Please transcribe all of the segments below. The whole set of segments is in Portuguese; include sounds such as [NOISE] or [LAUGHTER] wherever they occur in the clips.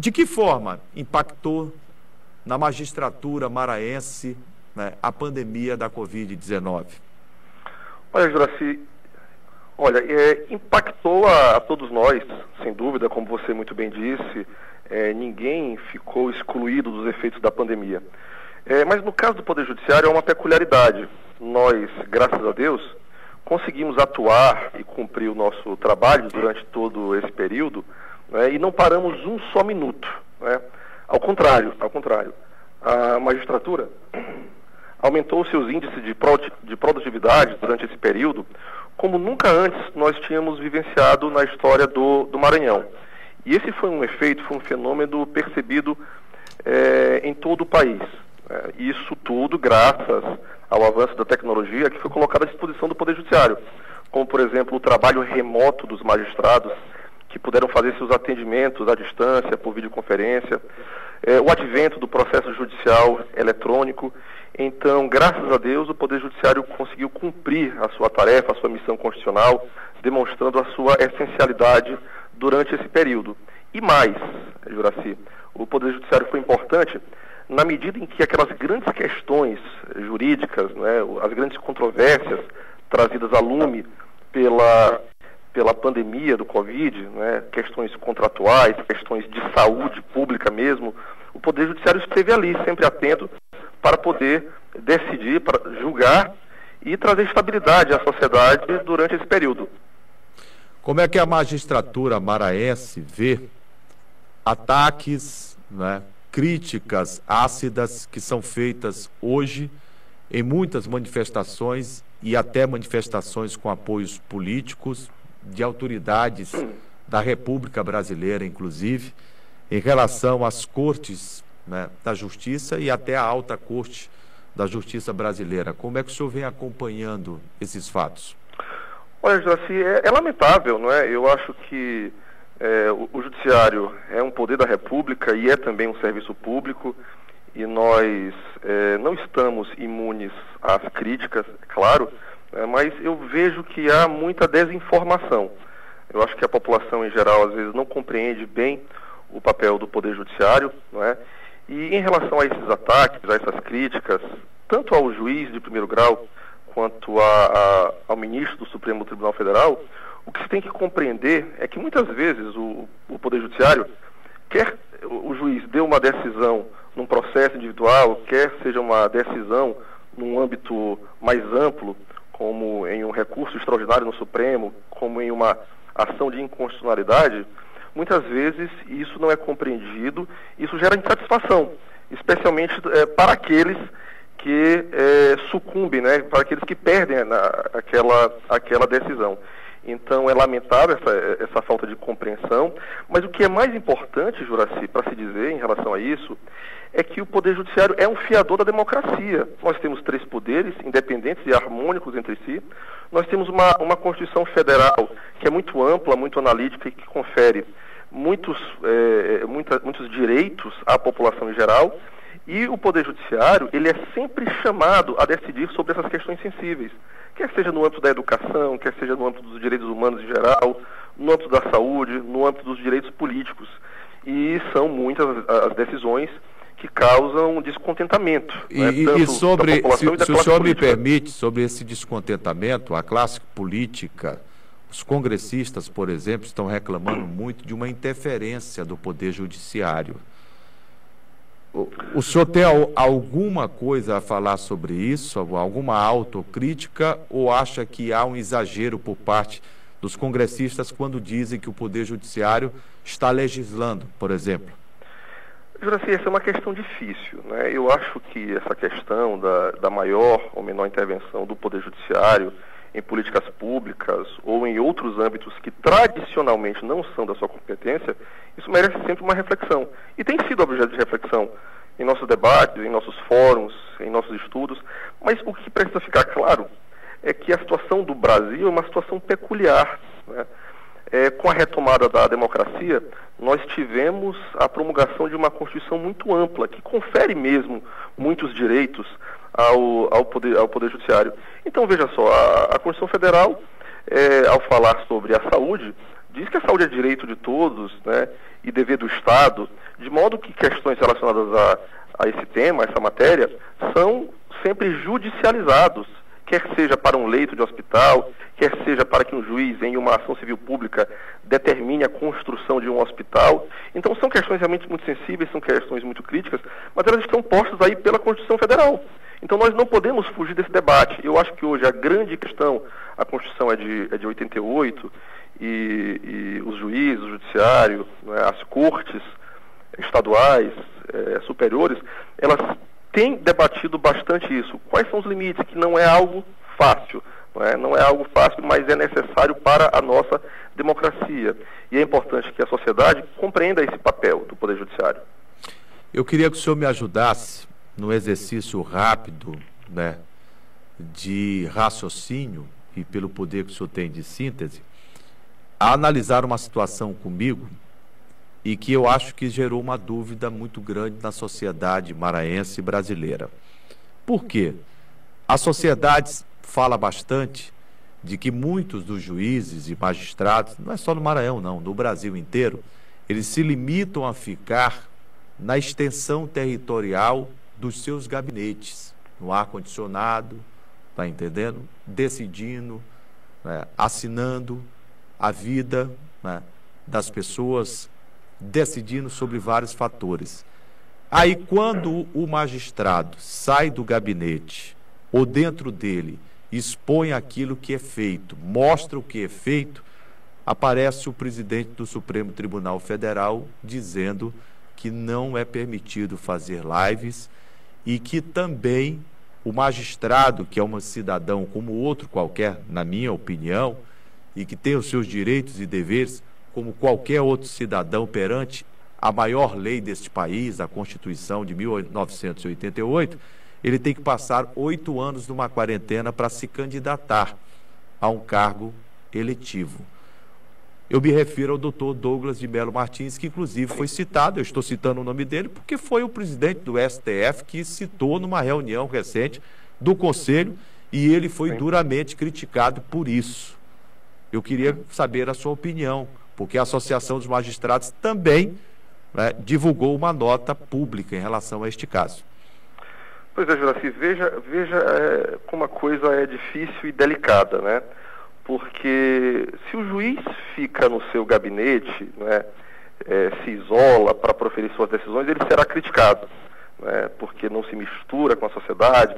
De que forma impactou na magistratura maraense né, a pandemia da Covid-19? Olha, Juraci, olha, é, impactou a, a, todos nós, sem dúvida, como você muito bem disse, é, ninguém ficou excluído dos efeitos da pandemia. É, mas no caso do Poder Judiciário é uma peculiaridade. Nós, graças a Deus, conseguimos atuar e cumprir o nosso trabalho durante todo esse período né, e não paramos um só minuto. Né? Ao contrário, ao contrário, a magistratura [CLEARS THROAT] aumentou seus índices de, de produtividade durante esse período, como nunca antes nós tínhamos vivenciado na história do, do Maranhão. E esse foi um efeito, foi um fenômeno percebido é, em todo o país. É, isso tudo graças ao avanço da tecnologia que foi colocado à disposição do Poder Judiciário, como, por exemplo, o trabalho remoto dos magistrados, que puderam fazer seus atendimentos à distância, por videoconferência, é, o advento do processo judicial eletrônico. Então, graças a Deus, o Poder Judiciário conseguiu cumprir a sua tarefa, a sua missão constitucional, demonstrando a sua essencialidade durante esse período. E mais, Juraci, o Poder Judiciário foi importante na medida em que aquelas grandes questões jurídicas, né, as grandes controvérsias trazidas a lume pela pela pandemia do Covid, né, questões contratuais, questões de saúde pública mesmo, o Poder Judiciário esteve ali, sempre atento, para poder decidir, para julgar e trazer estabilidade à sociedade durante esse período. Como é que a magistratura maraense vê ataques, né, críticas ácidas que são feitas hoje em muitas manifestações e até manifestações com apoios políticos, de autoridades da República Brasileira, inclusive, em relação às cortes né, da justiça e até a alta corte da justiça brasileira. Como é que o senhor vem acompanhando esses fatos? Olha, Jaci, é, é lamentável, não é? Eu acho que é, o, o, judiciário é um poder da República e é também um serviço público e nós é, não estamos imunes às críticas, claro, é, mas eu vejo que há muita desinformação. Eu acho que a população em geral às vezes não compreende bem o papel do Poder Judiciário, não é? E em relação a esses ataques, a essas críticas, tanto ao juiz de primeiro grau quanto a, a, ao ministro do Supremo Tribunal Federal, o que se tem que compreender é que muitas vezes o, o Poder Judiciário quer o juiz dê uma decisão num processo individual, quer seja uma decisão num âmbito mais amplo, como em um recurso extraordinário no Supremo, como em uma ação de inconstitucionalidade, muitas vezes isso não é compreendido, isso gera insatisfação, especialmente é, para aqueles que é, sucumbem, né, para aqueles que perdem na, aquela, aquela decisão. Então é lamentável essa, essa falta de compreensão, mas o que é mais importante, Juraci, para se dizer em relação a isso, é que o Poder Judiciário é um fiador da democracia. Nós temos três poderes independentes e harmônicos entre si. Nós temos uma, uma Constituição Federal que é muito ampla, muito analítica e que confere muitos, é, muita, muitos direitos à população em geral. E o Poder Judiciário, ele é sempre chamado a decidir sobre essas questões sensíveis, quer seja no âmbito da educação, quer seja no âmbito dos direitos humanos em geral, no âmbito da saúde, no âmbito dos direitos políticos. E são muitas as decisões que causam descontentamento. E, né, e sobre, se, se o senhor política. me permite, sobre esse descontentamento, a classe política, os congressistas, por exemplo, estão reclamando muito de uma interferência do Poder Judiciário. O, o senhor tem alguma coisa a falar sobre isso, alguma autocrítica, ou acha que há um exagero por parte dos congressistas quando dizem que o Poder Judiciário está legislando, por exemplo? Juraci, essa é uma questão difícil. Né? Eu acho que essa questão da, da maior ou menor intervenção do Poder Judiciário em políticas públicas ou em outros âmbitos que tradicionalmente não são da sua competência, isso merece sempre uma reflexão. E tem sido objeto de reflexão em nossos debates, em nossos fóruns, em nossos estudos. Mas o que precisa ficar claro é que a situação do Brasil é uma situação peculiar. Né? É, com a retomada da democracia, nós tivemos a promulgação de uma Constituição muito ampla, que confere mesmo muitos direitos ao, ao, poder, ao poder Judiciário. Então, veja só, a, a Constituição Federal, é, ao falar sobre a saúde, diz que a saúde é direito de todos né, e dever do Estado De modo que questões relacionadas a, a esse tema, a essa matéria, são sempre judicializados, quer seja para um leito de hospital, quer seja para que um juiz, em uma ação civil pública, determine a construção de um hospital. Então, são questões realmente muito sensíveis, são questões muito críticas, mas elas estão postas aí pela Constituição Federal. Então, nós não podemos fugir desse debate. Eu acho que hoje a grande questão, a Constituição é de, é de 88, e, e os juízes, o judiciário, é, as cortes estaduais, é, superiores, elas têm debatido bastante isso. Quais são os limites? Que não é algo fácil. Não é, não é algo fácil, mas é necessário para a nossa democracia. E é importante que a sociedade compreenda esse papel do Poder Judiciário. Eu queria que o senhor me ajudasse no exercício rápido né, de raciocínio e pelo poder que o senhor tem de síntese, a analisar uma situação comigo e que eu acho que gerou uma dúvida muito grande na sociedade maranhense brasileira. Por quê? A sociedade fala bastante de que muitos dos juízes e magistrados, não é só no Maranhão, não, no Brasil inteiro, eles se limitam a ficar na extensão territorial dos seus gabinetes, no ar-condicionado, está entendendo? Decidindo, né? assinando a vida né, das pessoas, decidindo sobre vários fatores. Aí, quando o magistrado sai do gabinete ou dentro dele expõe aquilo que é feito, mostra o que é feito, aparece o presidente do Supremo Tribunal Federal dizendo que não é permitido fazer lives e que também o magistrado, que é um cidadão como outro qualquer, na minha opinião, e que tem os seus direitos e deveres como qualquer outro cidadão perante a maior lei deste país, a Constituição de 1988, ele tem que passar oito anos numa quarentena para se candidatar a um cargo eletivo. Eu me refiro ao doutor Douglas de Melo Martins, que inclusive foi citado, eu estou citando o nome dele, porque foi o presidente do STF que citou numa reunião recente do Conselho e ele foi duramente criticado por isso. Eu queria saber a sua opinião, porque a Associação dos Magistrados também né, divulgou uma nota pública em relação a este caso. Pois é, Juraci, veja, veja é, como a coisa é difícil e delicada, né? Porque se o juiz fica no seu gabinete, né, é, se isola para proferir suas decisões, ele será criticado, né, porque não se mistura com a sociedade,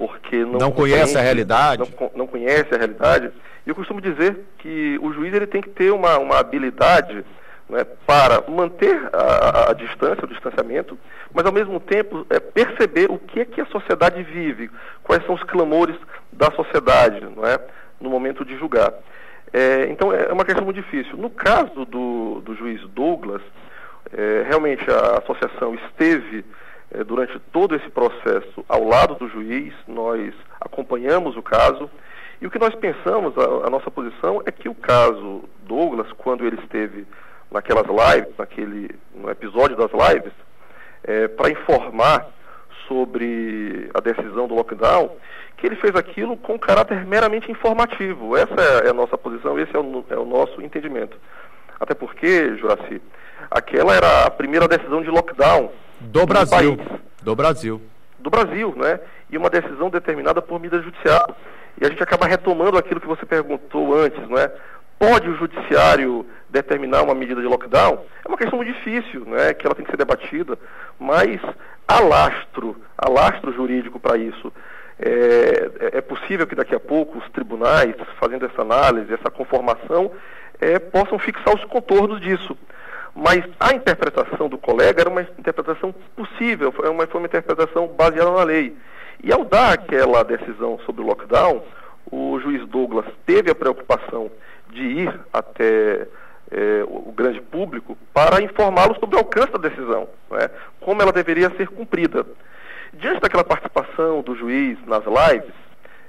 porque não, não conhece a realidade. Não, não, conhece a realidade. E eu costumo dizer que o juiz ele tem que ter uma, uma habilidade né, para manter a, a, distância, o distanciamento, mas ao mesmo tempo é, perceber o que é que a sociedade vive, quais são os clamores da sociedade não é, no momento de julgar. É, então é uma questão muito difícil. No caso do, do juiz Douglas, é, realmente a associação esteve é, durante todo esse processo ao lado do juiz, nós acompanhamos o caso. E o que nós pensamos, a, a nossa posição, é que o caso Douglas, quando ele esteve naquelas lives, naquele, no episódio das lives, é, para informar sobre a decisão do lockdown, que ele fez aquilo com caráter meramente informativo. Essa é, é a nossa posição, esse é o, é o nosso entendimento. Até porque, Juraci, aquela era a primeira decisão de lockdown do Brasil. Do Brasil. Do Brasil, né? E uma decisão determinada por medida judicial. E a gente acaba retomando aquilo que você perguntou antes, não é? Pode o judiciário determinar uma medida de lockdown? É uma questão muito difícil, né? Que ela tem que ser debatida, mas há lastro, há lastro jurídico para isso. É, é, é, possível que daqui a pouco os tribunais, fazendo essa análise, essa conformação, é, possam fixar os contornos disso. Mas a interpretação do colega era uma interpretação possível, foi uma, foi uma interpretação baseada na lei. E ao dar aquela decisão sobre o lockdown, o juiz Douglas teve a preocupação de ir até é, o grande público para informá-lo sobre o alcance da decisão, é? como ela deveria ser cumprida. Diante daquela participação do juiz nas lives,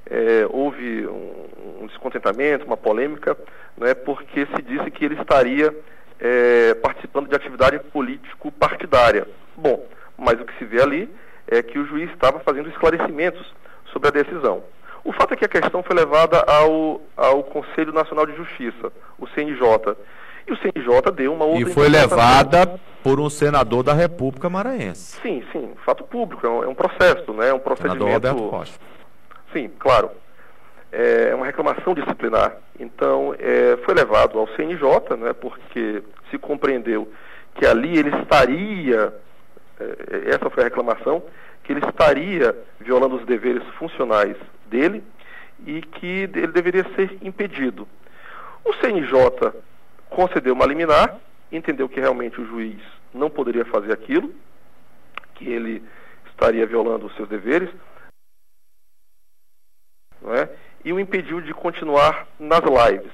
é, houve um, um, descontentamento, uma polêmica, né, porque se disse que ele estaria é, participando de atividade político-partidária. Bom, mas o que se vê ali é que o juiz estava fazendo esclarecimentos sobre a decisão. O fato é que a questão foi levada ao, ao Conselho Nacional de Justiça, o CNJ. E o CNJ deu uma outra E foi levada por um senador da República Maranhense. Sim, sim, fato público, é um, é um processo, né? É um procedimento. Senador Roberto Costa. Sim, claro. É uma reclamação disciplinar. Então, é, foi levado ao CNJ, né? Porque se compreendeu que ali ele estaria, é, essa foi a reclamação, que ele estaria violando os deveres funcionais dele e que ele deveria ser impedido. O CNJ concedeu uma liminar, entendeu que realmente o juiz não poderia fazer aquilo, que ele estaria violando os seus deveres, é? E o impediu de continuar nas lives.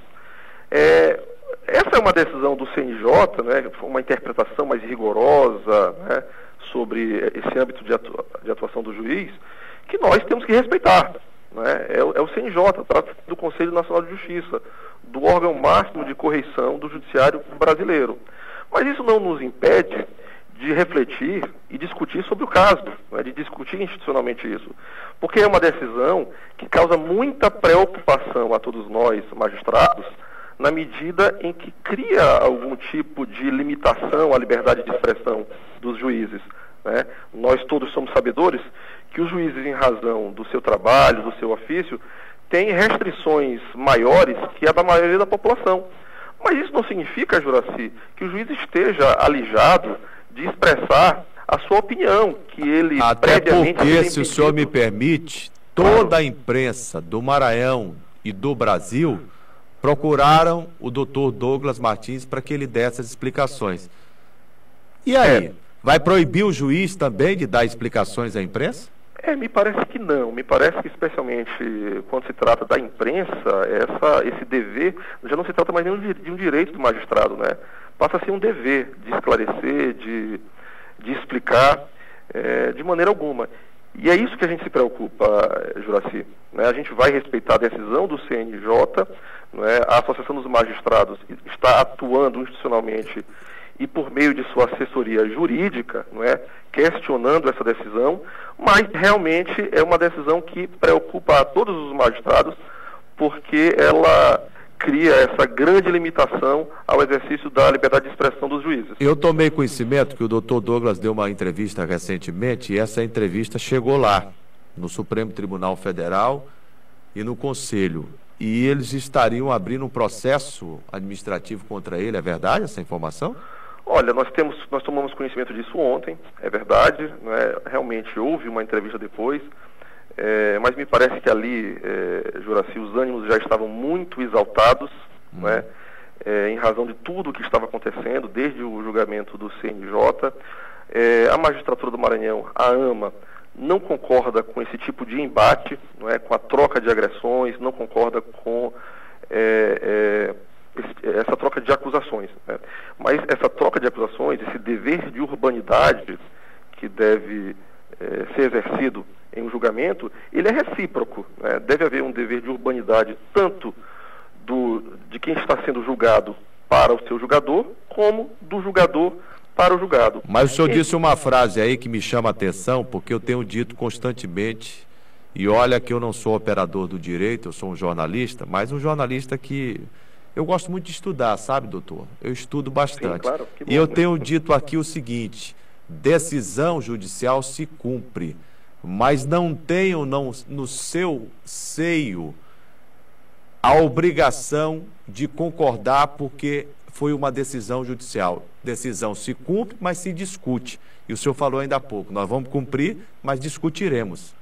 É, essa é uma decisão do CNJ, né, uma interpretação mais rigorosa né, sobre esse âmbito de, de, atuação do juiz, que nós temos que respeitar. Né? É, é o CNJ, trata do Conselho Nacional de Justiça, do órgão máximo de correição do judiciário brasileiro. Mas isso não nos impede de refletir e discutir sobre o caso, né, de discutir institucionalmente isso. Porque é uma decisão que causa muita preocupação a todos nós, magistrados, na medida em que cria algum tipo de limitação à liberdade de expressão dos juízes. Né? Nós todos somos sabedores que os juízes, em razão do seu trabalho, do seu ofício, têm restrições maiores que a da maioria da população. Mas isso não significa, Juraci, que o juiz esteja alijado de expressar a sua opinião, que ele Até porque, se o senhor me permite, toda a imprensa do Maranhão e do Brasil procuraram o doutor Douglas Martins para que ele desse as explicações. E aí, é. vai proibir o juiz também de dar explicações à imprensa? É, me parece que não. Me parece que, especialmente quando se trata da imprensa, essa, esse dever já não se trata mais nem de um direito do magistrado, né? Passa a ser um dever de esclarecer, de, de explicar, é, de maneira alguma. E é isso que a gente se preocupa, Juraci. Né? A gente vai respeitar a decisão do CNJ, né? a Associação dos Magistrados está atuando institucionalmente e por meio de sua assessoria jurídica, não é, questionando essa decisão, mas realmente é uma decisão que preocupa a todos os magistrados, porque ela cria essa grande limitação ao exercício da liberdade de expressão dos juízes. Eu tomei conhecimento que o doutor Douglas deu uma entrevista recentemente e essa entrevista chegou lá, no Supremo Tribunal Federal e no Conselho. E eles estariam abrindo um processo administrativo contra ele, é verdade essa informação? Olha, nós temos, nós tomamos conhecimento disso ontem, é verdade, é? realmente houve uma entrevista depois, é, mas me parece que ali, é, Juraci, os ânimos já estavam muito exaltados, hum. é? é, em razão de tudo o que estava acontecendo, desde o julgamento do CNJ. É, a magistratura do Maranhão, a AMA, não concorda com esse tipo de embate, não é, com a troca de agressões, não concorda com é, é essa troca de acusações. Né? Mas essa troca de acusações, esse dever de urbanidade que deve é, ser exercido em um julgamento, ele é recíproco. Né? Deve haver um dever de urbanidade tanto do, de quem está sendo julgado para o seu julgador, como do julgador para o julgado. Mas o senhor disse uma frase aí que me chama a atenção, porque eu tenho dito constantemente, e olha que eu não sou operador do direito, eu sou um jornalista, mas um jornalista que eu gosto muito de estudar, sabe, doutor? Eu estudo bastante. Sim, claro, e eu tenho dito aqui o seguinte: decisão judicial se cumpre, mas não tenho não, no seu seio a obrigação de concordar porque foi uma decisão judicial. Decisão se cumpre, mas se discute. E o senhor falou ainda há pouco, nós vamos cumprir, mas discutiremos.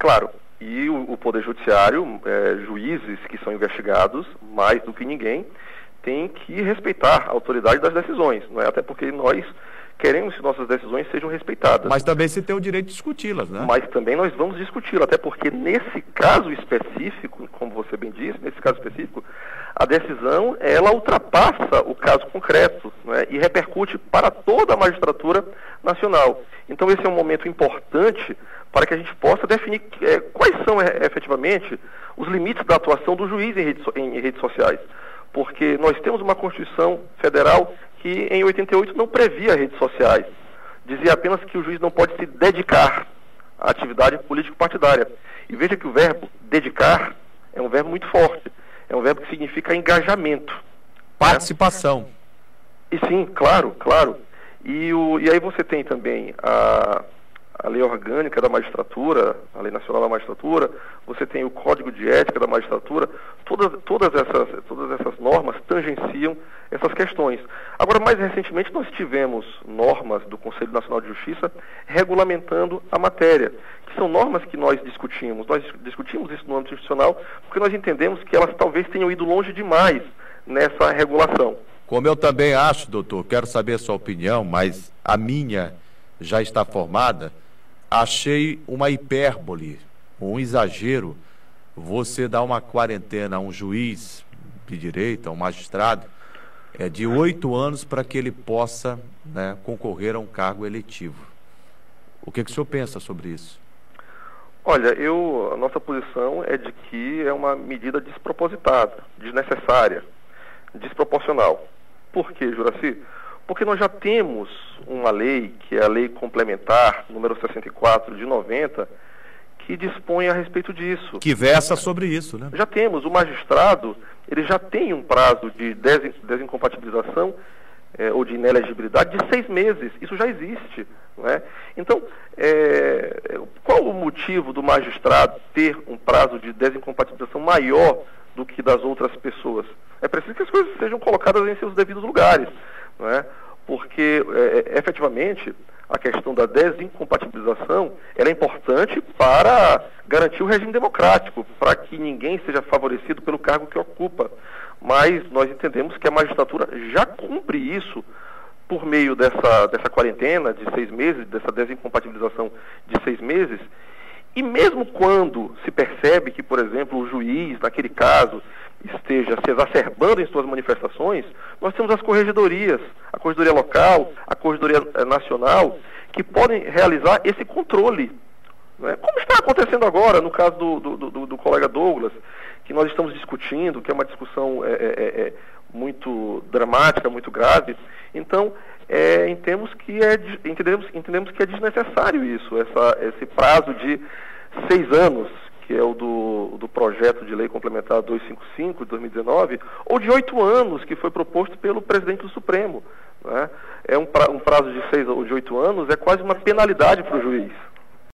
Claro, e o, o Poder Judiciário, é, juízes que são investigados, mais do que ninguém, tem que respeitar a autoridade das decisões, não é? até porque nós queremos que nossas decisões sejam respeitadas. Mas também se tem o direito de discuti-las, né? Mas também nós vamos discuti-las, até porque nesse caso específico, como você bem disse, nesse caso específico, a decisão ela ultrapassa o caso concreto né, e repercute para toda a magistratura nacional. Então esse é um momento importante para que a gente possa definir é, quais são é, efetivamente os limites da atuação do juiz em redes, em redes sociais. Porque nós temos uma Constituição Federal que em 88 não previa redes sociais. Dizia apenas que o juiz não pode se dedicar à atividade político-partidária. E veja que o verbo dedicar é um verbo muito forte. É um verbo que significa engajamento. Participação. Né? E sim, claro, claro. E, o, e aí você tem também a, a lei orgânica da magistratura, a lei nacional da magistratura, você tem o código de ética da magistratura, todas, todas, essas, todas essas normas tangenciam essas questões. Agora, mais recentemente, nós tivemos normas do Conselho Nacional de Justiça regulamentando a matéria, que são normas que nós discutimos. Nós discutimos isso no âmbito institucional porque nós entendemos que elas talvez tenham ido longe demais nessa regulação. Como eu também acho, doutor, quero saber a sua opinião, mas a minha já está formada achei uma hipérbole, um exagero, você dar uma quarentena a um juiz de direito, a um magistrado, é, de oito anos para que ele possa né, concorrer a um cargo eletivo. O que, que o senhor pensa sobre isso? Olha, eu, a nossa posição é de que é uma medida despropositada, desnecessária, desproporcional. Por quê, Juraci? Porque nós já temos uma lei, que é a Lei Complementar, número 64 de 90, que dispõe a respeito disso. Que versa sobre isso, né? Já temos. O magistrado, ele já tem um prazo de desincompatibilização é, ou de inelegibilidade de seis meses. Isso já existe. Não é? Então, é, qual o motivo do magistrado ter um prazo de desincompatibilização maior do que das outras pessoas? É preciso que as coisas sejam colocadas em seus devidos lugares não é? porque é, é, efetivamente a questão da desincompatibilização é importante para garantir o regime democrático, para que ninguém seja favorecido pelo cargo que ocupa. Mas nós entendemos que a magistratura já cumpre isso por meio dessa, dessa quarentena de seis meses, dessa desincompatibilização de seis meses, e mesmo quando se percebe que, por exemplo, o juiz, naquele caso, esteja se exacerbando em suas manifestações, nós temos as corregedorias, a corregedoria local, a corregedoria eh, nacional, que podem realizar esse controle. Né? Como está acontecendo agora, no caso do, do, do, do, colega Douglas, que nós estamos discutindo, que é uma discussão é, é, é, muito dramática, muito grave. Então, é, entendemos, que é, entendemos, entendemos que é desnecessário isso, essa, esse prazo de seis anos, que é o do, do projeto de lei complementar 255 de 2019, ou de oito anos, que foi proposto pelo presidente do Supremo. Né? É um, pra, um prazo de seis ou de oito anos, é quase uma penalidade para o juiz.